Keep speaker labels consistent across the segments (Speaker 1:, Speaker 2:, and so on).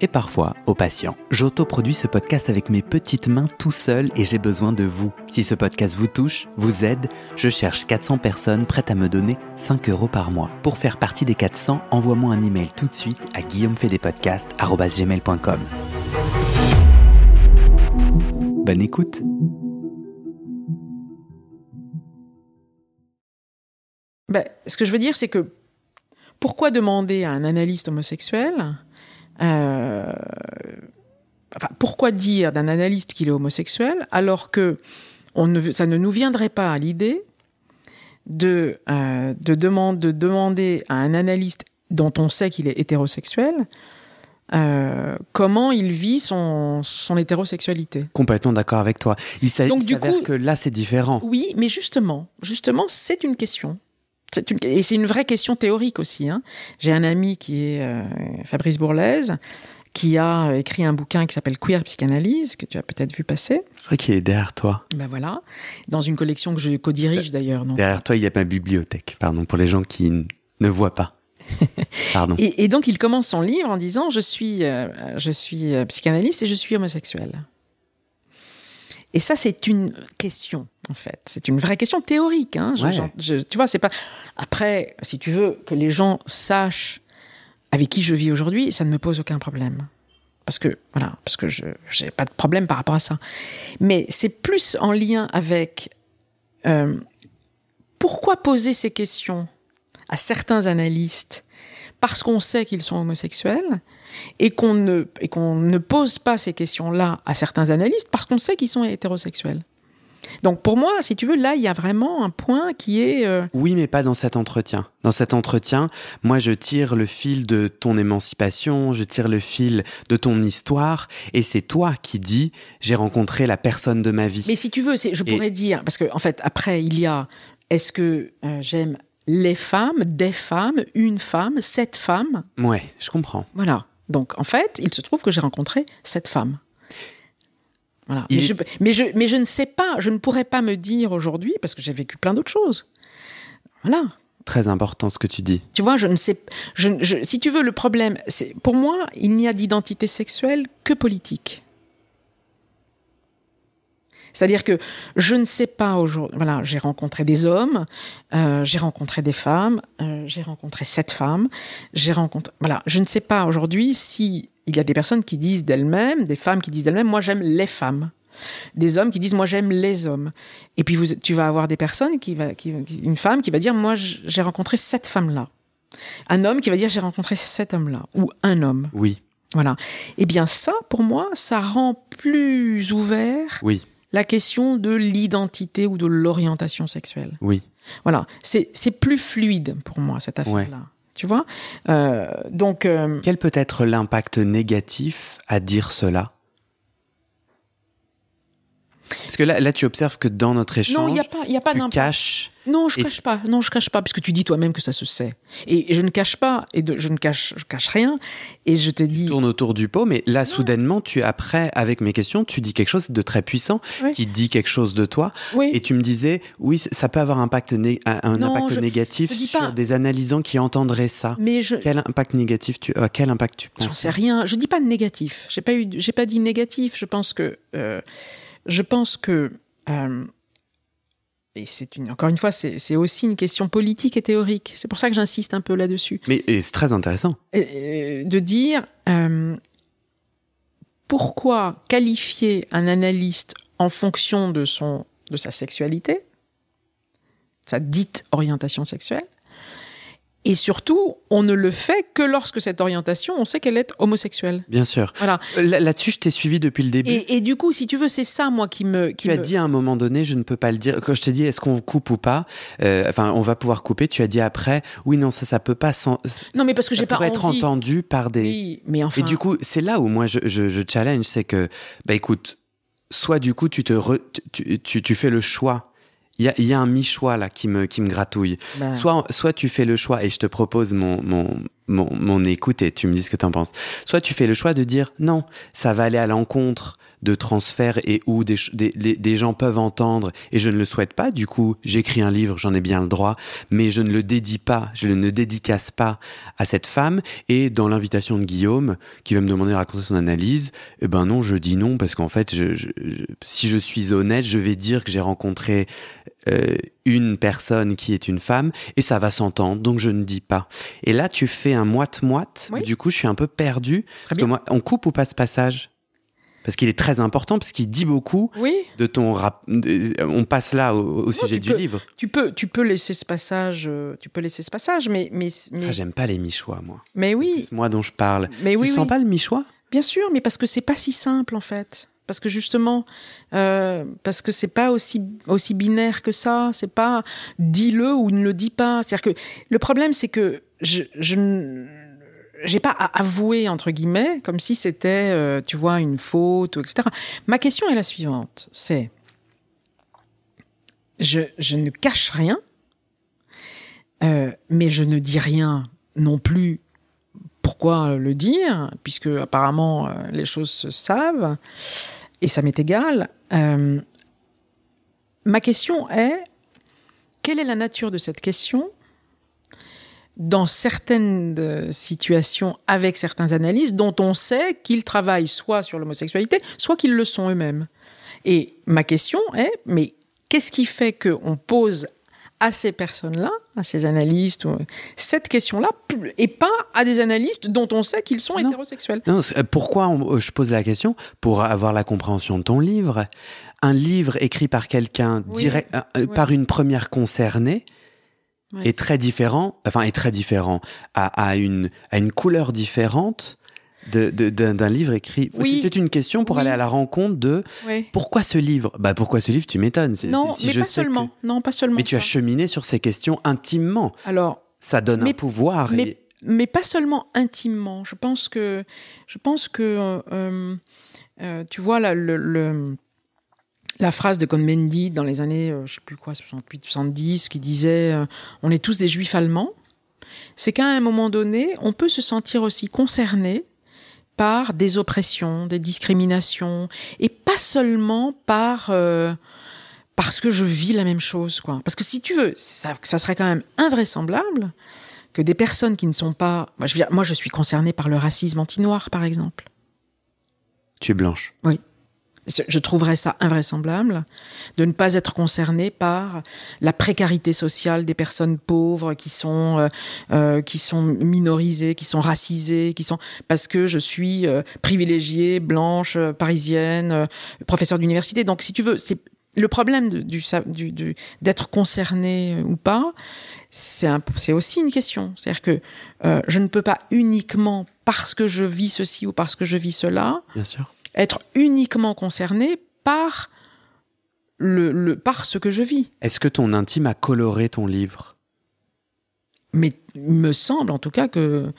Speaker 1: et parfois au patient. J'autoproduis ce podcast avec mes petites mains tout seul et j'ai besoin de vous. Si ce podcast vous touche, vous aide, je cherche 400 personnes prêtes à me donner 5 euros par mois. Pour faire partie des 400, envoie-moi un email tout de suite à guillaumefedepodcast.com. Bonne écoute
Speaker 2: Ben, ce que je veux dire, c'est que pourquoi demander à un analyste homosexuel euh, enfin, pourquoi dire d'un analyste qu'il est homosexuel alors que on ne, ça ne nous viendrait pas à l'idée de, euh, de, demande, de demander à un analyste dont on sait qu'il est hétérosexuel euh, comment il vit son, son hétérosexualité.
Speaker 1: Complètement d'accord avec toi. Il s'avère
Speaker 2: Donc, du coup-
Speaker 1: que là, c'est différent.
Speaker 2: Oui, mais justement, justement, c'est une question. C'est une, et c'est une vraie question théorique aussi. hein. J'ai un ami qui est euh, Fabrice Bourlaise, qui a écrit un bouquin qui s'appelle Queer Psychanalyse, que tu as peut-être vu passer.
Speaker 1: Je crois qu'il est derrière toi.
Speaker 2: Ben voilà, dans une collection que je co-dirige d'ailleurs. non?
Speaker 1: Derrière toi, il y a ma bibliothèque. Pardon, pour les gens qui n- ne voient pas. Pardon.
Speaker 2: Et, et donc il commence son livre en disant je suis, euh, je suis euh, psychanalyste et je suis homosexuel. Et ça c'est une question en fait, c'est une vraie question théorique. Hein. Je-
Speaker 1: Ouais.
Speaker 2: j'en- je- tu vois, c'est pas. Après, si tu veux que les gens sachent avec qui je vis aujourd'hui, ça ne me pose aucun problème. Parce que voilà, parce que je j'ai pas de problème par rapport à ça. Mais c'est plus en lien avec euh, pourquoi poser ces questions à certains analystes parce qu'on sait qu'ils sont homosexuels et qu'on ne, et qu'on ne pose pas ces questions-là à certains analystes parce qu'on sait qu'ils sont hétérosexuels. Donc pour moi, si tu veux, là, il y a vraiment un point qui est... euh,
Speaker 1: Oui, mais pas dans cet entretien. Dans cet entretien, moi, je tire le fil de ton émancipation, je tire le fil de ton histoire, et c'est toi qui dis, j'ai rencontré la personne de ma vie.
Speaker 2: Mais si tu veux, c'est- je
Speaker 1: Et-
Speaker 2: pourrais dire, parce que en fait, après, il y a, est-ce que euh, j'aime les femmes, des femmes, une femme, cette femme
Speaker 1: Ouais, je comprends.
Speaker 2: Voilà. Donc, en fait, il se trouve que j'ai rencontré cette femme. Voilà.
Speaker 1: Il-
Speaker 2: Mais, je, mais, je, mais je ne sais pas, je ne pourrais pas me dire aujourd'hui, parce que j'ai vécu plein d'autres choses. Voilà.
Speaker 1: Très important ce que tu dis.
Speaker 2: Tu vois, je ne sais. Je, je- si tu veux, le problème, c'est pour moi, il n'y a d'identité sexuelle que politique. C'est-à-dire que je ne sais pas aujourd'hui. Voilà, j'ai rencontré des hommes, euh, j'ai rencontré des femmes, euh, j'ai rencontré sept femmes, j'ai rencontré. Voilà, je ne sais pas aujourd'hui si il y a des personnes qui disent d'elles-mêmes, des femmes qui disent d'elles-mêmes, moi j'aime les femmes. Des hommes qui disent moi j'aime les hommes. Et puis vous, tu vas avoir des personnes qui va, qui, une femme qui va dire moi j'ai rencontré cette femme-là. Un homme qui va dire j'ai rencontré cet homme-là ou un homme.
Speaker 1: Oui,
Speaker 2: Voilà. Eh bien ça, pour moi, ça rend plus ouvert
Speaker 1: oui,
Speaker 2: la question de l'identité ou de l'orientation sexuelle.
Speaker 1: oui.
Speaker 2: Voilà. C'est plus fluide pour moi cette affaire-là. Tu vois? Euh, donc. euh,
Speaker 1: Quel peut être l'impact négatif à dire cela? Parce que là, là, tu observes que dans notre échange,
Speaker 2: non, il n'y a pas, il y a pas
Speaker 1: tu caches.
Speaker 2: Non, je cache pas. Non, je cache pas, parce que tu dis toi-même que ça se sait. Et, et je ne cache pas, et de- je ne cache, je cache rien. Et je te dis.
Speaker 1: tourne autour du pot, mais là, soudainement, tu après, avec mes questions, tu dis quelque chose de très puissant,
Speaker 2: Oui.
Speaker 1: qui dit quelque chose de toi,
Speaker 2: Oui.
Speaker 1: et tu me disais, oui, ça peut avoir un impact, né- un un
Speaker 2: Non,
Speaker 1: impact
Speaker 2: je-
Speaker 1: négatif
Speaker 2: je
Speaker 1: sur des analysants qui entendraient ça.
Speaker 2: Mais je.
Speaker 1: Quel impact négatif tu, euh, quel impact tu
Speaker 2: J'en
Speaker 1: penses?
Speaker 2: sais rien. Je dis pas de négatif. J'ai pas eu, j'ai pas dit négatif. Je pense que, euh, je pense que, euh, et c'est une, encore une fois, c'est aussi une question politique et théorique. C'est pour ça que j'insiste un peu là-dessus.
Speaker 1: Mais et c'est très intéressant.
Speaker 2: De dire euh, pourquoi qualifier un analyste en fonction de son de sa sexualité, sa dite orientation sexuelle, Et surtout, on ne le fait que lorsque cette orientation, on sait qu'elle est homosexuelle.
Speaker 1: Bien sûr.
Speaker 2: Voilà.
Speaker 1: Euh, Là- Là-dessus, je t'ai suivi depuis le début.
Speaker 2: Et, et du coup, si tu veux, c'est ça, moi, qui me. Qui
Speaker 1: tu as dit à un moment donné, je ne peux pas le dire. Quand je t'ai dit, est-ce qu'on coupe ou pas euh, Enfin, on va pouvoir couper. Tu as dit après, oui, non, ça, ça peut pas. Sans,
Speaker 2: Non, mais parce que j'ai pas
Speaker 1: pourrait être
Speaker 2: envie.
Speaker 1: entendu par des.
Speaker 2: Oui, mais enfin.
Speaker 1: Et du coup, c'est là où moi je, je, je challenge, c'est que, bah écoute, soit du coup tu te re- tu, tu, tu fais le choix. Il y y a un mi-choix là qui me, qui me gratouille.
Speaker 2: bah,
Speaker 1: Soit, soit tu fais le choix et je te propose mon, mon, mon, mon écoute et tu me dis ce que tu en penses. Soit tu fais le choix de dire non, ça va aller à l'encontre de transferts et où des, des, des gens peuvent entendre et je ne le souhaite pas. Du coup, j'écris un livre, j'en ai bien le droit, mais je ne le dédie pas, je ne dédicace pas à cette femme. Et dans l'invitation de Guillaume, qui va me demander de raconter son analyse, eh ben non, je dis non parce qu'en fait, je, je- je- si je suis honnête, je vais dire que j'ai rencontré euh, une personne qui est une femme et ça va s'entendre, donc je ne dis pas. Et là, tu fais un moite-moite.
Speaker 2: Oui.
Speaker 1: Du coup, je suis un peu perdu.
Speaker 2: Très
Speaker 1: Parce que
Speaker 2: bien.
Speaker 1: moi, on coupe ou pas ce passage? Parce qu'il est très important, parce qu'il dit beaucoup
Speaker 2: Oui,
Speaker 1: de ton rap. On passe là au, au sujet du
Speaker 2: peux.
Speaker 1: livre.
Speaker 2: tu peux, tu peux laisser ce passage, euh, tu peux laisser ce passage, mais, mais, mais,
Speaker 1: Ah, j'aime pas les michois, moi.
Speaker 2: mais oui,
Speaker 1: plus moi dont je parle.
Speaker 2: mais
Speaker 1: tu
Speaker 2: oui,
Speaker 1: sens
Speaker 2: oui.
Speaker 1: pas le michois?
Speaker 2: Bien sûr, mais parce que c'est pas si simple en fait. Parce que justement, euh, parce que c'est pas aussi aussi binaire que ça. C'est pas dis-le ou ne le dis pas. C'est-à-dire que le problème, c'est que je, je j'ai pas à avouer entre guillemets comme si c'était, euh, tu vois, une faute, etc. Ma question est la suivante. C'est, je, je ne cache rien, euh, mais je ne dis rien non plus pourquoi le dire, puisque apparemment euh, les choses se savent, et ça m'est égal. Euh, ma question est, quelle est la nature de cette question dans certaines euh, situations avec certains analystes dont on sait qu'ils travaillent soit sur l'homosexualité, soit qu'ils le sont eux-mêmes? Et ma question est, mais qu'est-ce qui fait qu'on pose à ces personnes-là, à ces analystes, cette question-là, et pas à des analystes dont on sait qu'ils sont
Speaker 1: Non.
Speaker 2: hétérosexuels
Speaker 1: Non, euh, pourquoi on- je pose la question Pour avoir la compréhension de ton livre. Un livre écrit par quelqu'un
Speaker 2: Oui.
Speaker 1: euh, euh,
Speaker 2: Oui.
Speaker 1: par une première concernée
Speaker 2: Oui.
Speaker 1: est très différent, enfin est très différent, à, à une, à une couleur différente d'un livre écrit.
Speaker 2: Oui.
Speaker 1: C'est une question pour
Speaker 2: Oui.
Speaker 1: aller à la rencontre de
Speaker 2: Oui.
Speaker 1: pourquoi ce livre? Bah pourquoi ce livre? Tu m'étonnes.
Speaker 2: Non,
Speaker 1: si
Speaker 2: mais
Speaker 1: je
Speaker 2: pas
Speaker 1: que-
Speaker 2: seulement. Non, pas seulement.
Speaker 1: Mais tu as cheminé sur ces questions intimement.
Speaker 2: Alors,
Speaker 1: Ça donne un pouvoir.
Speaker 2: mais,
Speaker 1: et-
Speaker 2: mais pas seulement intimement. Je pense que, je pense que, euh, euh, euh, tu vois, la, le, le- la phrase de Cohn-Bendit dans les années, euh, je sais plus quoi, 68, 70, qui disait euh, On est tous des juifs allemands. C'est qu'à un moment donné, on peut se sentir aussi concerné par des oppressions, des discriminations, et pas seulement par euh, parce que je vis la même chose, quoi. Parce que si tu veux, ça, ça serait quand même invraisemblable que des personnes qui ne sont pas, moi je, veux dire, moi, je suis concernée par le racisme anti-noir, par exemple.
Speaker 1: Tu es blanche.
Speaker 2: Je trouverais ça invraisemblable de ne pas être concerné par la précarité sociale des personnes pauvres qui sont euh, euh, qui sont minorisées, qui sont racisées, qui sont parce que je suis euh, privilégiée, blanche, euh, parisienne, euh, professeure d'université. Donc, si tu veux, c'est le problème de- du du- d'être concerné ou pas. C'est un- aussi une question. C'est-à-dire que euh, je ne peux pas uniquement parce que je vis ceci ou parce que je vis cela
Speaker 1: Bien sûr.
Speaker 2: Être uniquement concerné par le, le par ce que je vis.
Speaker 1: Est-ce que ton intime a coloré ton livre?
Speaker 2: Mais il me semble en tout cas que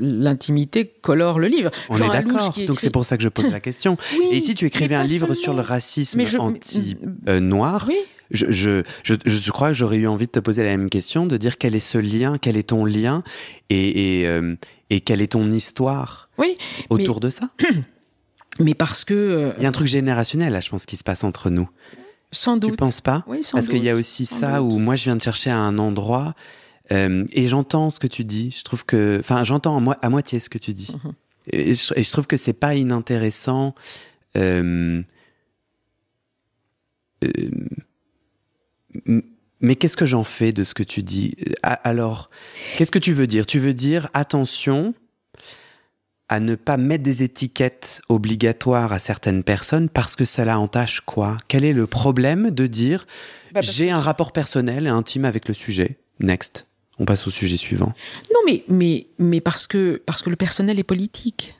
Speaker 2: l'intimité colore le livre.
Speaker 1: On
Speaker 2: Jean
Speaker 1: est d'accord. Donc c'est pour ça que je pose la question.
Speaker 2: Oui,
Speaker 1: Et si tu écrivais un livre sur le racisme
Speaker 2: je-
Speaker 1: anti-noir,
Speaker 2: Oui,
Speaker 1: je, je, je, je crois que j'aurais eu envie de te poser la même question, de dire quel est ce lien, quel est ton lien et, et, euh, et quelle est ton histoire
Speaker 2: oui,
Speaker 1: autour de ça?
Speaker 2: mais parce que euh,
Speaker 1: Il y a un truc générationnel là, je pense, qui se passe entre nous.
Speaker 2: sans
Speaker 1: Tu
Speaker 2: doute.
Speaker 1: penses pas
Speaker 2: Oui, sans
Speaker 1: Parce qu'il y a aussi
Speaker 2: sans
Speaker 1: ça
Speaker 2: doute.
Speaker 1: où moi je viens de chercher à un endroit euh, et j'entends ce que tu dis. Je trouve que, enfin, j'entends à, moi- à moitié ce que tu dis.
Speaker 2: Mhm.
Speaker 1: et, je, et je trouve que c'est pas inintéressant. euh, euh, mais qu'est-ce que j'en fais de ce que tu dis? A- Alors, qu'est-ce que tu veux dire? Tu veux dire attention à ne pas mettre des étiquettes obligatoires à certaines personnes parce que cela entache quoi? Quel est le problème de dire
Speaker 2: Bah,
Speaker 1: j'ai un rapport personnel et intime avec le sujet? Next. On passe au sujet suivant.
Speaker 2: Non, mais, mais, mais parce, que, parce que le personnel est politique.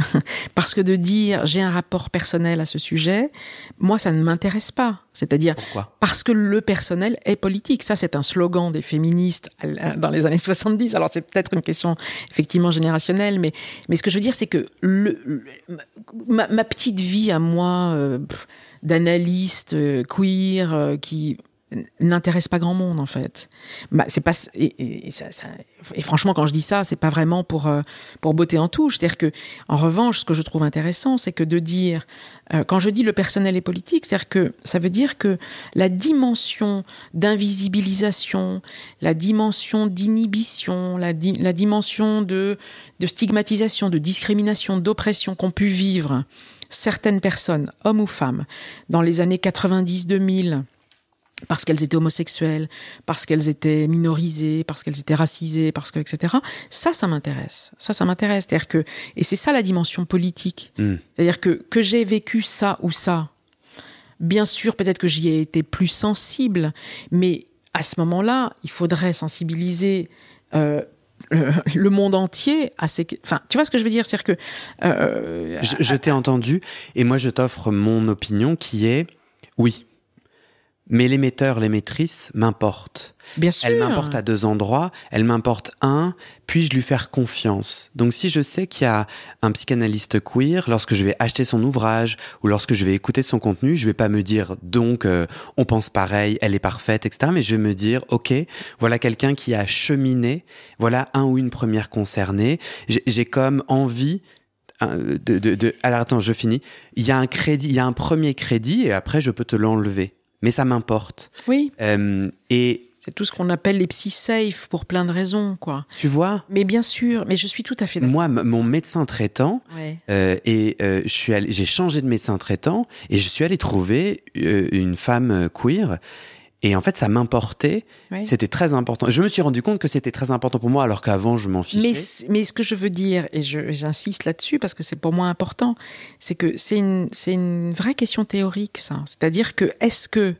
Speaker 2: parce que de dire j'ai un rapport personnel à ce sujet, moi, ça ne m'intéresse pas. C'est-à-dire parce que le personnel est politique. Ça, c'est un slogan des féministes dans les années 70. Alors, c'est peut-être une question effectivement générationnelle, mais, mais ce que je veux dire, c'est que le, ma, petite vie à moi, euh, d'analyste euh, queer, euh, qui n'intéresse pas grand monde en fait. Bah, c'est pas et, et, ça, et, franchement quand je dis ça, c'est pas vraiment pour euh, pour botter en touche. C'est-à-dire que en revanche, ce que je trouve intéressant, c'est que de dire euh, quand je dis le personnel est politique, c'est-à-dire que ça veut dire que la dimension d'invisibilisation, la dimension d'inhibition, la, la dimension de de stigmatisation, de discrimination, d'oppression qu'ont pu vivre certaines personnes, hommes ou femmes, dans les années 90-2000 parce qu'elles étaient homosexuelles, parce qu'elles étaient minorisées, parce qu'elles étaient racisées, parce que etc. Ça, ça m'intéresse. Ça, ça m'intéresse. C'est-à-dire que et c'est ça la dimension politique. Hmm. C'est-à-dire que que j'ai vécu ça ou ça. Bien sûr, peut-être que j'y ai été plus sensible, mais à ce moment-là, il faudrait sensibiliser. Euh, le, monde entier à ces. Enfin, tu vois ce que je veux dire? C'est-à-dire que.
Speaker 1: Euh, je, je t'ai entendu, et moi je t'offre mon opinion qui est oui, mais l'émetteur, l'émettrice m'importe.
Speaker 2: Bien sûr.
Speaker 1: Elle m'importe à deux endroits. Elle m'importe un, puis-je lui faire confiance? Donc si je sais qu'il y a un psychanalyste queer, lorsque je vais acheter son ouvrage ou lorsque je vais écouter son contenu, je vais pas me dire donc euh, on pense pareil, elle est parfaite, etc. Mais je vais me dire ok, voilà quelqu'un qui a cheminé, voilà un ou une première concernée. J'ai comme envie de, de, de, alors attends, je finis. Il y a un crédit, il y a un premier crédit et après je peux te l'enlever mais ça m'importe.
Speaker 2: Oui.
Speaker 1: Euh, et
Speaker 2: c'est tout ce qu'on appelle les psy safe pour plein de raisons, quoi.
Speaker 1: Tu vois
Speaker 2: Mais bien sûr, mais je suis tout à fait d'accord.
Speaker 1: Moi, mon médecin traitant, euh, et euh, je suis j'ai changé de médecin traitant et je suis allé trouver euh, une femme queer et en fait, ça m'importait. C'était très important. Je me suis rendu compte que c'était très important pour moi, alors qu'avant, je m'en fichais.
Speaker 2: Mais, mais, ce que je veux dire, et j'insiste là-dessus parce que c'est pour moi important, c'est que c'est une, une vraie question théorique, ça. C'est-à-dire que est-ce que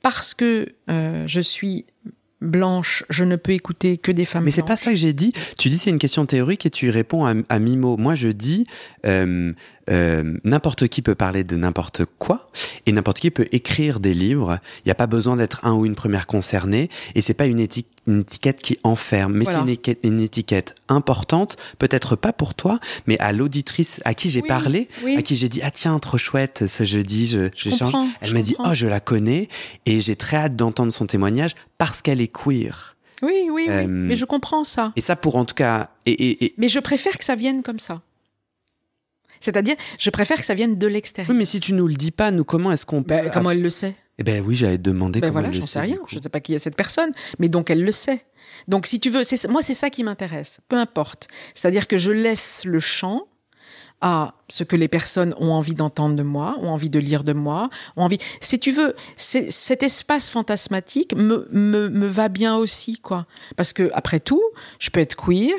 Speaker 2: parce que euh, je suis blanche, je ne peux écouter que des femmes
Speaker 1: Mais c'est pas ça que j'ai dit. Tu dis c'est une question théorique et tu réponds à, à mi-mot. Moi, je dis euh, euh, n'importe qui peut parler de n'importe quoi et n'importe qui peut écrire des livres. Il n'y a pas besoin d'être un ou une première concernée et c'est pas une, étiquette qui enferme, mais c'est une, étiquette importante, peut-être pas pour toi, mais à l'auditrice à qui j'ai parlé, à qui j'ai dit ah tiens trop chouette ce jeudi, je, j'échange. Elle m'a dit oh je la connais et j'ai très hâte d'entendre son témoignage parce qu'elle est queer.
Speaker 2: Oui, oui, oui. Euh, mais je comprends ça.
Speaker 1: Et ça, pour en tout cas. Et,
Speaker 2: Mais je préfère que ça vienne comme ça. C'est-à-dire, je préfère que ça vienne de l'extérieur.
Speaker 1: Oui, mais si tu nous le dis pas, nous, comment est-ce qu'on
Speaker 2: ben, peut. comment elle le sait?
Speaker 1: Eh ben oui, j'allais te demander
Speaker 2: ben
Speaker 1: comment
Speaker 2: voilà,
Speaker 1: elle le sait.
Speaker 2: sais rien. Je ne sais pas qui est cette personne, mais donc elle le sait. Donc si tu veux, moi c'est ça qui m'intéresse. Peu importe. C'est-à-dire que je laisse le champ à ce que les personnes ont envie d'entendre de moi, ont envie de lire de moi, ont envie. Si tu veux, cet espace fantasmatique me, me, me va bien aussi, quoi. Parce que après tout, je peux être queer,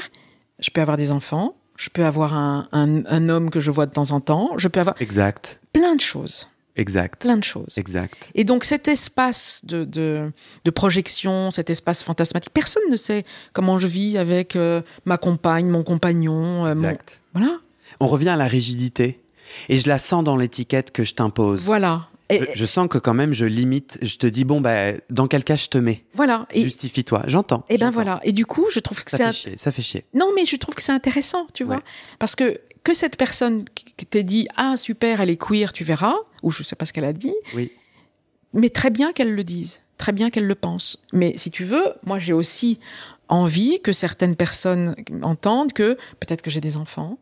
Speaker 2: je peux avoir des enfants, je peux avoir un, un, homme que je vois de temps en temps, je peux avoir...
Speaker 1: Exact.
Speaker 2: Plein de choses.
Speaker 1: Exact.
Speaker 2: Plein de choses.
Speaker 1: Exact.
Speaker 2: Et donc cet espace de, de, de, projection, cet espace fantasmatique, personne ne sait comment je vis avec euh, ma compagne, mon compagnon.
Speaker 1: Euh, exact.
Speaker 2: Voilà.
Speaker 1: On revient à la rigidité. Et je la sens dans l'étiquette que je t'impose.
Speaker 2: Voilà.
Speaker 1: Je, sens que quand même je limite, je te dis bon bah dans quel cas je te mets.
Speaker 2: Voilà.
Speaker 1: Justifie-toi, j'entends.
Speaker 2: Et ben voilà. Et du coup, je trouve que
Speaker 1: ça fait chier. Ça fait chier.
Speaker 2: Non, mais je trouve que c'est intéressant, tu vois, parce que que cette personne qui t'ait dit ah super, elle est queer, tu verras, ou je sais pas ce qu'elle a dit.
Speaker 1: Oui.
Speaker 2: Mais très bien qu'elle le dise, très bien qu'elle le pense. Mais si tu veux, moi j'ai aussi envie que certaines personnes entendent que peut-être que j'ai des enfants,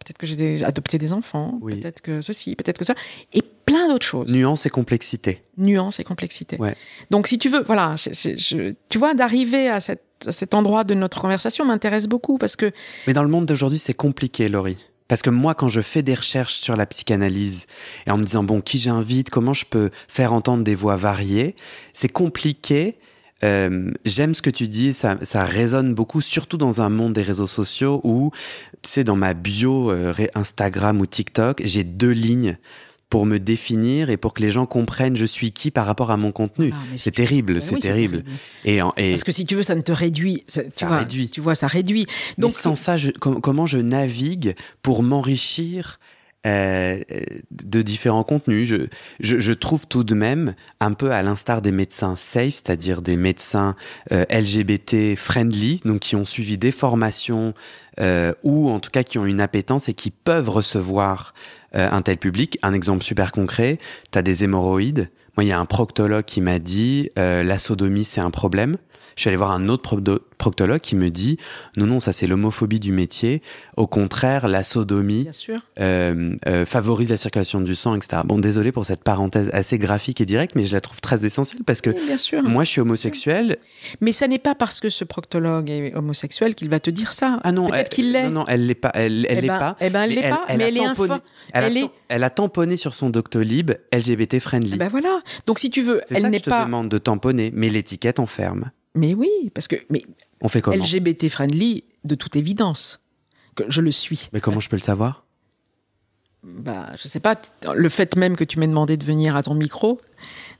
Speaker 2: peut-être que j'ai adopté des enfants, peut-être que ceci, peut-être que ça, et plein d'autres choses.
Speaker 1: Nuance et complexité.
Speaker 2: Nuance et complexité.
Speaker 1: Ouais.
Speaker 2: Donc si tu veux, voilà, tu vois, d'arriver à, cet endroit de notre conversation m'intéresse beaucoup parce que...
Speaker 1: Mais dans le monde d'aujourd'hui, c'est compliqué, Laurie. Parce que moi, quand je fais des recherches sur la psychanalyse et en me disant, bon, qui j'invite, comment je peux faire entendre des voix variées, c'est compliqué euh, j'aime ce que tu dis, ça, ça résonne beaucoup, surtout dans un monde des réseaux sociaux où, tu sais, dans ma bio euh, Instagram ou TikTok, j'ai deux lignes pour me définir et pour que les gens comprennent je suis qui par rapport à mon contenu.
Speaker 2: Ah, mais si
Speaker 1: c'est terrible, c'est
Speaker 2: oui,
Speaker 1: terrible. Et, en- et
Speaker 2: Parce que si tu veux, ça ne te réduit. ça- tu
Speaker 1: Ça
Speaker 2: vois,
Speaker 1: réduit.
Speaker 2: Tu vois, ça réduit.
Speaker 1: donc
Speaker 2: Donc,
Speaker 1: sans ça, je- com- comment je navigue pour m'enrichir euh, de différents contenus? Je, je, je trouve tout de même, un peu à l'instar des médecins safe, c'est-à-dire des médecins euh, LGBT friendly, donc qui ont suivi des formations euh, ou en tout cas qui ont une appétence et qui peuvent recevoir euh, un tel public. Un exemple super concret, tu as des hémorroïdes. Moi, il y a un proctologue qui m'a dit euh, la sodomie, c'est un problème. Je suis allé voir un autre proctologue qui me dit non, non, ça c'est l'homophobie du métier. Au contraire, la sodomie euh, euh, favorise la circulation du sang, etc. Bon, désolé pour cette parenthèse assez graphique et directe, mais je la trouve très essentielle parce que
Speaker 2: Oui, bien sûr.
Speaker 1: moi, je suis homosexuel.
Speaker 2: Mais ça n'est pas parce que ce proctologue est homosexuel qu'il va te dire ça.
Speaker 1: Ah non,
Speaker 2: Peut-être
Speaker 1: elle-
Speaker 2: qu'il l'est.
Speaker 1: Non, non, elle l'est pas. Elle, elle
Speaker 2: Eh
Speaker 1: l'est
Speaker 2: ben-
Speaker 1: pas.
Speaker 2: eh ben, elle l'est pas, mais
Speaker 1: a
Speaker 2: elle est
Speaker 1: tamponné- Elle,
Speaker 2: elle
Speaker 1: a,
Speaker 2: est-
Speaker 1: elle a tamponné sur son Doctolib LGBT friendly.
Speaker 2: Eh Ben voilà. Donc si tu veux, elle n'est
Speaker 1: je te
Speaker 2: pas.
Speaker 1: demande de tamponner, mais l'étiquette enferme.
Speaker 2: Mais oui, parce que mais
Speaker 1: On fait comment
Speaker 2: LGBT friendly de toute évidence que je le suis.
Speaker 1: Mais comment je peux le savoir?
Speaker 2: Bah, je sais pas. Le fait même que tu m'aies demandé de venir à ton micro.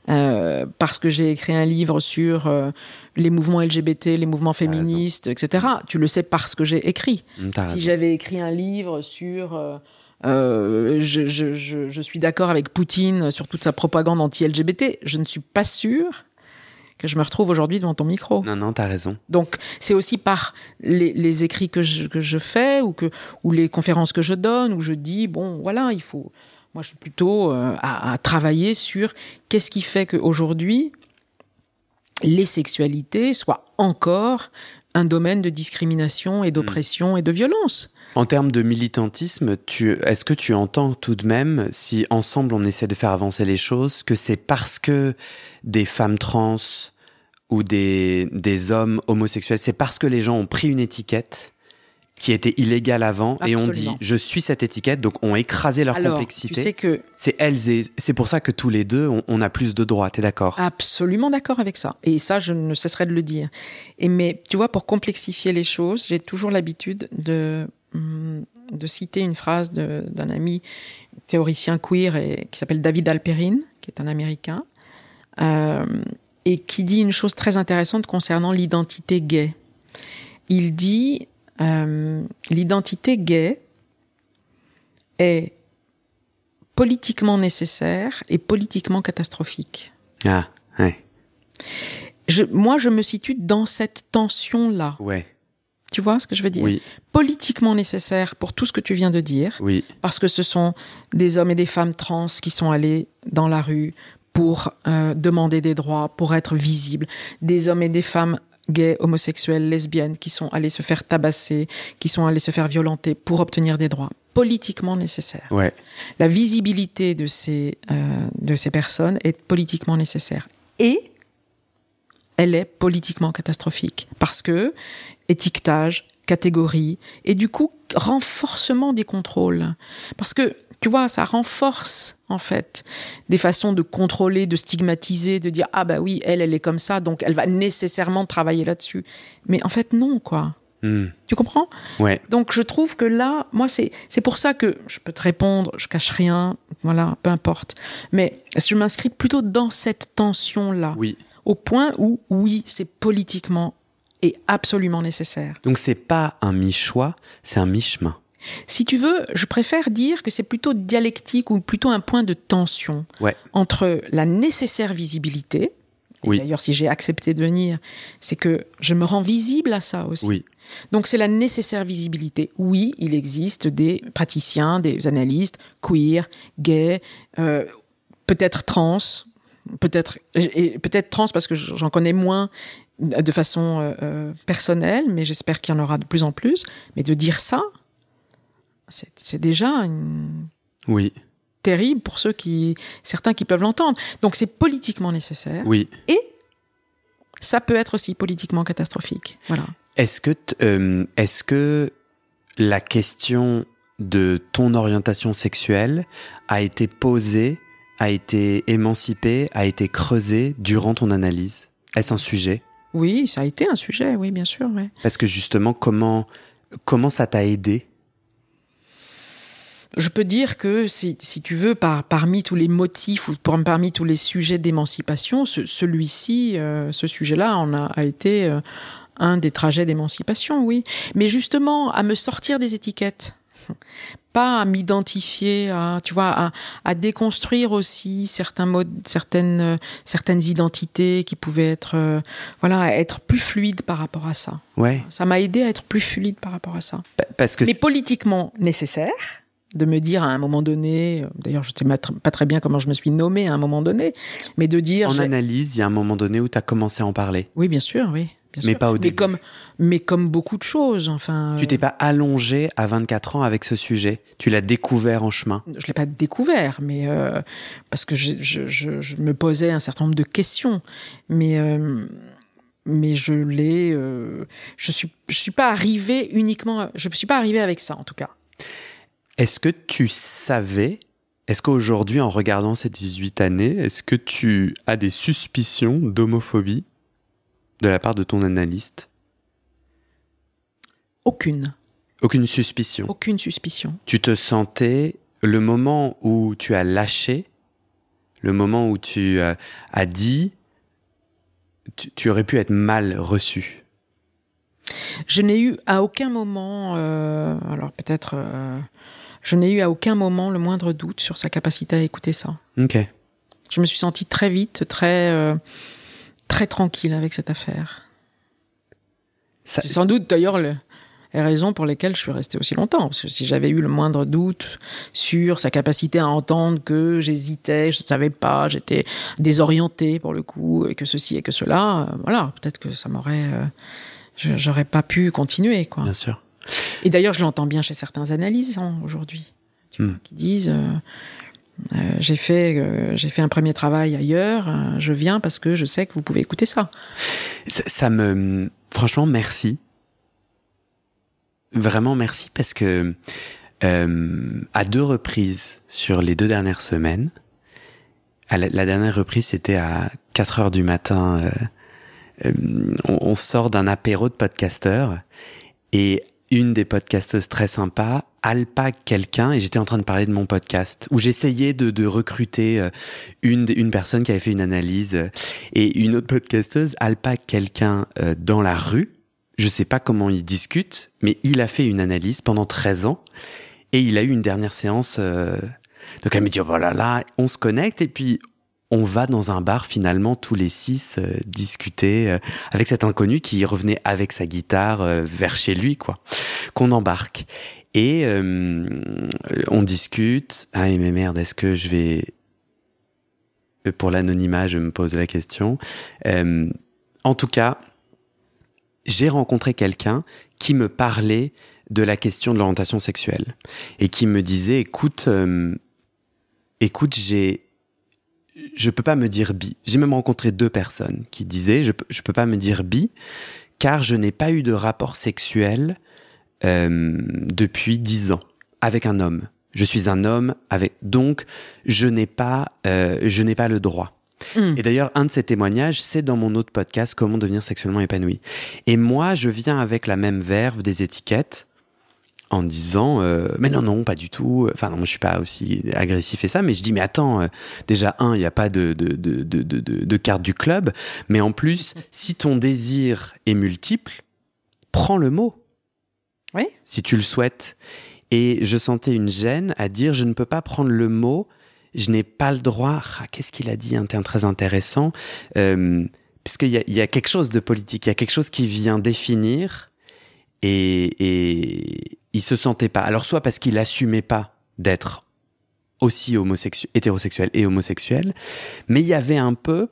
Speaker 2: euh, parce que j'ai écrit un livre sur euh, les mouvements LGBT, les mouvements féministes, etc. Tu le sais parce que j'ai écrit.
Speaker 1: T'as
Speaker 2: Si j'avais écrit un livre sur euh, euh, je, je, je, je suis d'accord avec Poutine sur toute sa propagande anti-LGBT, je ne suis pas sûre que je me retrouve aujourd'hui devant ton micro.
Speaker 1: Non, non, t'as raison.
Speaker 2: Donc c'est aussi par les, les écrits que je, que je fais ou, que, ou les conférences que je donne où je dis, bon voilà, il faut... Moi je suis plutôt euh, à, à travailler sur qu'est-ce qui fait qu'aujourd'hui les sexualités soient encore un domaine de discrimination et d'oppression et de violence.
Speaker 1: En termes de militantisme, est-ce que tu entends tout de même, si ensemble on essaie de faire avancer les choses, que c'est parce que des femmes trans ou des, des hommes homosexuels, c'est parce que les gens ont pris une étiquette qui était illégale avant et on dit je suis cette étiquette, donc ont écrasé leur
Speaker 2: Alors,
Speaker 1: complexité.
Speaker 2: tu sais que
Speaker 1: C'est elles et c'est pour ça que tous les deux on, on a plus de droits. T'es d'accord?
Speaker 2: Absolument d'accord avec ça. Et ça, je ne cesserai de le dire. Et mais tu vois, pour complexifier les choses, j'ai toujours l'habitude de de citer une phrase d'un ami théoricien queer et, qui s'appelle David Alperin, qui est un Américain, euh, et qui dit une chose très intéressante concernant l'identité gay. Il dit euh, l'identité gay est politiquement nécessaire et politiquement catastrophique.
Speaker 1: Ah ouais
Speaker 2: Je, moi, je me situe dans cette tension-là.
Speaker 1: ouais
Speaker 2: Tu vois ce que je veux dire
Speaker 1: oui
Speaker 2: Politiquement nécessaire pour tout ce que tu viens de dire,
Speaker 1: oui
Speaker 2: parce que ce sont des hommes et des femmes trans qui sont allés dans la rue pour euh, demander des droits, pour être visibles, des hommes et des femmes gays, homosexuels, lesbiennes qui sont allés se faire tabasser, qui sont allés se faire violenter pour obtenir des droits. Politiquement nécessaire.
Speaker 1: ouais
Speaker 2: La visibilité de ces, euh, de ces personnes est politiquement nécessaire. Et elle est politiquement catastrophique. Parce que étiquetage, catégorie, et du coup, renforcement des contrôles. Parce que, tu vois, ça renforce, en fait, des façons de contrôler, de stigmatiser, de dire, ah bah oui, elle, elle est comme ça, donc elle va nécessairement travailler là-dessus. Mais en fait, non, quoi.
Speaker 1: Hmm.
Speaker 2: Tu comprends?
Speaker 1: Ouais
Speaker 2: donc je trouve que là, moi, c'est c'est pour ça que je peux te répondre, je cache rien, voilà, peu importe. Mais je m'inscris plutôt dans cette tension-là,
Speaker 1: oui
Speaker 2: au point où, oui, c'est politiquement et absolument nécessaire.
Speaker 1: donc c'est pas un mi-choix c'est un mi-chemin
Speaker 2: Si tu veux, je préfère dire que c'est plutôt dialectique ou plutôt un point de tension
Speaker 1: ouais
Speaker 2: entre la nécessaire visibilité.
Speaker 1: Oui.
Speaker 2: D'ailleurs, si j'ai accepté de venir, c'est que je me rends visible à ça aussi.
Speaker 1: oui
Speaker 2: Donc c'est la nécessaire visibilité. Oui, il existe des praticiens, des analystes queer, gays, euh, peut-être trans, peut-être et peut-être trans parce que j'en connais moins de façon euh, euh, personnelle, mais j'espère qu'il y en aura de plus en plus. Mais de dire ça, c'est déjà une-
Speaker 1: oui
Speaker 2: terrible pour ceux qui certains qui peuvent l'entendre. Donc c'est politiquement nécessaire
Speaker 1: oui
Speaker 2: et ça peut être aussi politiquement catastrophique. Voilà.
Speaker 1: Est-ce que, euh, est-ce que la question de ton orientation sexuelle a été posée, a été émancipée, a été creusée durant ton analyse Est-ce un sujet?
Speaker 2: Oui, ça a été un sujet, oui, bien sûr. Ouais.
Speaker 1: Parce que justement, comment, comment ça t'a aidé?
Speaker 2: Je peux dire que si, si tu veux, par, parmi tous les motifs ou par- parmi tous les sujets d'émancipation, ce- celui-ci, euh, ce sujet-là, en a, a été euh, un des trajets d'émancipation, oui. Mais justement, à me sortir des étiquettes. Pas à m'identifier, à, tu vois, à, à déconstruire aussi certains modes, certaines, euh, certaines identités qui pouvaient être, euh, voilà, à être plus fluide par rapport à ça.
Speaker 1: Ouais,
Speaker 2: Ça m'a aidé à être plus fluide par rapport à ça
Speaker 1: pa- parce que
Speaker 2: mais
Speaker 1: c'est-
Speaker 2: politiquement nécessaire de me dire à un moment donné, euh, d'ailleurs je ne sais pas- très bien comment je me suis nommé à un moment donné, mais de dire...
Speaker 1: en analyse, il y a un moment donné où tu as commencé à en parler.
Speaker 2: Oui, bien sûr, oui. Bien
Speaker 1: Mais
Speaker 2: sûr.
Speaker 1: pas au début.
Speaker 2: Comme, mais comme beaucoup de choses, enfin...
Speaker 1: Tu t'es pas allongé à 24 ans avec ce sujet? Tu l'as découvert en chemin?
Speaker 2: euh, je l'ai pas découvert, mais euh, parce que je, je- je- je me posais un certain nombre de questions, mais euh, mais je l'ai, euh, je suis je suis pas arrivé uniquement, je suis pas arrivé avec ça en tout cas.
Speaker 1: Est-ce que tu savais, est-ce qu'aujourd'hui, en regardant ces 18 années, est-ce que tu as des suspicions d'homophobie? De la part de ton analyste
Speaker 2: Aucune,
Speaker 1: Aucune suspicion.
Speaker 2: aucune suspicion.
Speaker 1: Tu te sentais, le moment où tu as lâché, le moment où tu euh, as dit, tu, tu aurais pu être mal reçu.
Speaker 2: Je n'ai eu à aucun moment, euh, alors peut-être, euh, je n'ai eu à aucun moment le moindre doute sur sa capacité à écouter ça.
Speaker 1: Ok.
Speaker 2: Je me suis sentie très vite, très, très tranquille avec cette affaire.
Speaker 1: Ça-
Speaker 2: C'est sans doute d'ailleurs le- les raisons pour lesquelles je suis restée aussi longtemps. Parce que si j'avais eu le moindre doute sur sa capacité à entendre que j'hésitais, je ne savais pas, j'étais désorientée pour le coup, et que ceci et que cela, euh, voilà, peut-être que ça m'aurait. euh, J'aurais pas pu continuer, quoi.
Speaker 1: Bien sûr.
Speaker 2: Et d'ailleurs, je l'entends bien chez certains analysants aujourd'hui, tu vois,
Speaker 1: Hmm.
Speaker 2: qui disent euh, euh, j'ai fait euh, j'ai fait un premier travail ailleurs, euh, je viens parce que je sais que vous pouvez écouter ça.
Speaker 1: Ça, me. Franchement, merci. Vraiment merci parce que à deux reprises sur les deux dernières semaines, la, dernière reprise c'était à 4 heures du matin, on, on sort d'un apéro de podcasteurs et une des podcasteuses très sympas alpague quelqu'un et j'étais en train de parler de mon podcast où j'essayais de, recruter euh, une, personne qui avait fait une analyse euh, et une autre podcasteuse alpague quelqu'un euh, dans la rue. Je sais pas comment ils discutent, mais il a fait une analyse pendant 13 ans et il a eu une dernière séance. Donc elle me dit, oh voilà, là, on se connecte et puis on va dans un bar finalement tous les six discuter avec cet inconnu qui revenait avec sa guitare vers chez lui, quoi, qu'on embarque. Et euh, on discute. Ah mais merde, est-ce que je vais pour l'anonymat, je me pose la question. Euh, en tout cas, j'ai rencontré quelqu'un qui me parlait de la question de l'orientation sexuelle et qui me disait écoute euh, écoute j'ai je peux pas me dire bi j'ai même rencontré deux personnes qui disaient je je peux pas me dire bi car je n'ai pas eu de rapport sexuel euh, depuis dix ans avec un homme je suis un homme avec donc je n'ai pas euh, je n'ai pas le droit
Speaker 2: Hmm.
Speaker 1: et d'ailleurs, un de ces témoignages, c'est dans mon autre podcast, Comment devenir sexuellement épanoui. Et moi, je viens avec la même verve des étiquettes en disant, euh, mais non, non, pas du tout. Enfin, non, je suis pas aussi agressif et ça, mais je dis, mais attends, euh, déjà, un, il n'y a pas de, de, de, de, de, de- de carte du club, mais en plus, si ton désir est multiple, prends le mot
Speaker 2: Oui.
Speaker 1: si tu le souhaites. Et je sentais une gêne à dire je ne peux pas prendre le mot, je n'ai pas le droit. Ah, Qu'est-ce qu'il a dit Un terme très intéressant. Euh, Puisqu'il y a, il y a quelque chose de politique, il y a quelque chose qui vient définir et, et il se sentait pas. Alors, soit parce qu'il assumait pas d'être aussi homosexuel, hétérosexuel et homosexuel, mais il y avait un peu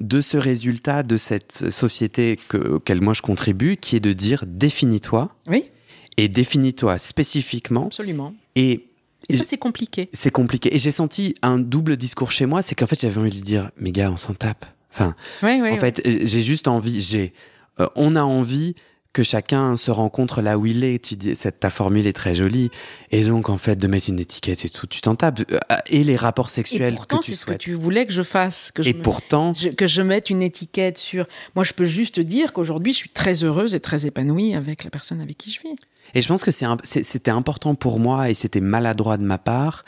Speaker 1: de ce résultat de cette société que, auquel moi je contribue, qui est de dire définis-toi
Speaker 2: Oui,
Speaker 1: et définis-toi spécifiquement.
Speaker 2: absolument.
Speaker 1: Et
Speaker 2: Et ça, c'est compliqué.
Speaker 1: c'est compliqué. Et j'ai senti un double discours chez moi, c'est qu'en fait j'avais envie de lui dire, mais gars, on s'en tape. Enfin,
Speaker 2: Oui, oui.
Speaker 1: en fait, euh, j'ai juste envie, j'ai, euh, on a envie que chacun se rencontre là où il est. Tu dis, cette, ta formule est très jolie. Et donc, en fait, de mettre une étiquette et tout, tu t'en tapes. Euh, Et les rapports sexuels
Speaker 2: Et pourtant,
Speaker 1: que tu
Speaker 2: c'est ce que
Speaker 1: souhaites.
Speaker 2: tu voulais que je fasse. Que je
Speaker 1: Et
Speaker 2: me-
Speaker 1: pourtant,
Speaker 2: je- que je mette une étiquette sur. Moi, je peux juste dire qu'aujourd'hui, je suis très heureuse et très épanouie avec la personne avec qui je vis.
Speaker 1: Et je pense que c'était important pour moi et c'était maladroit de ma part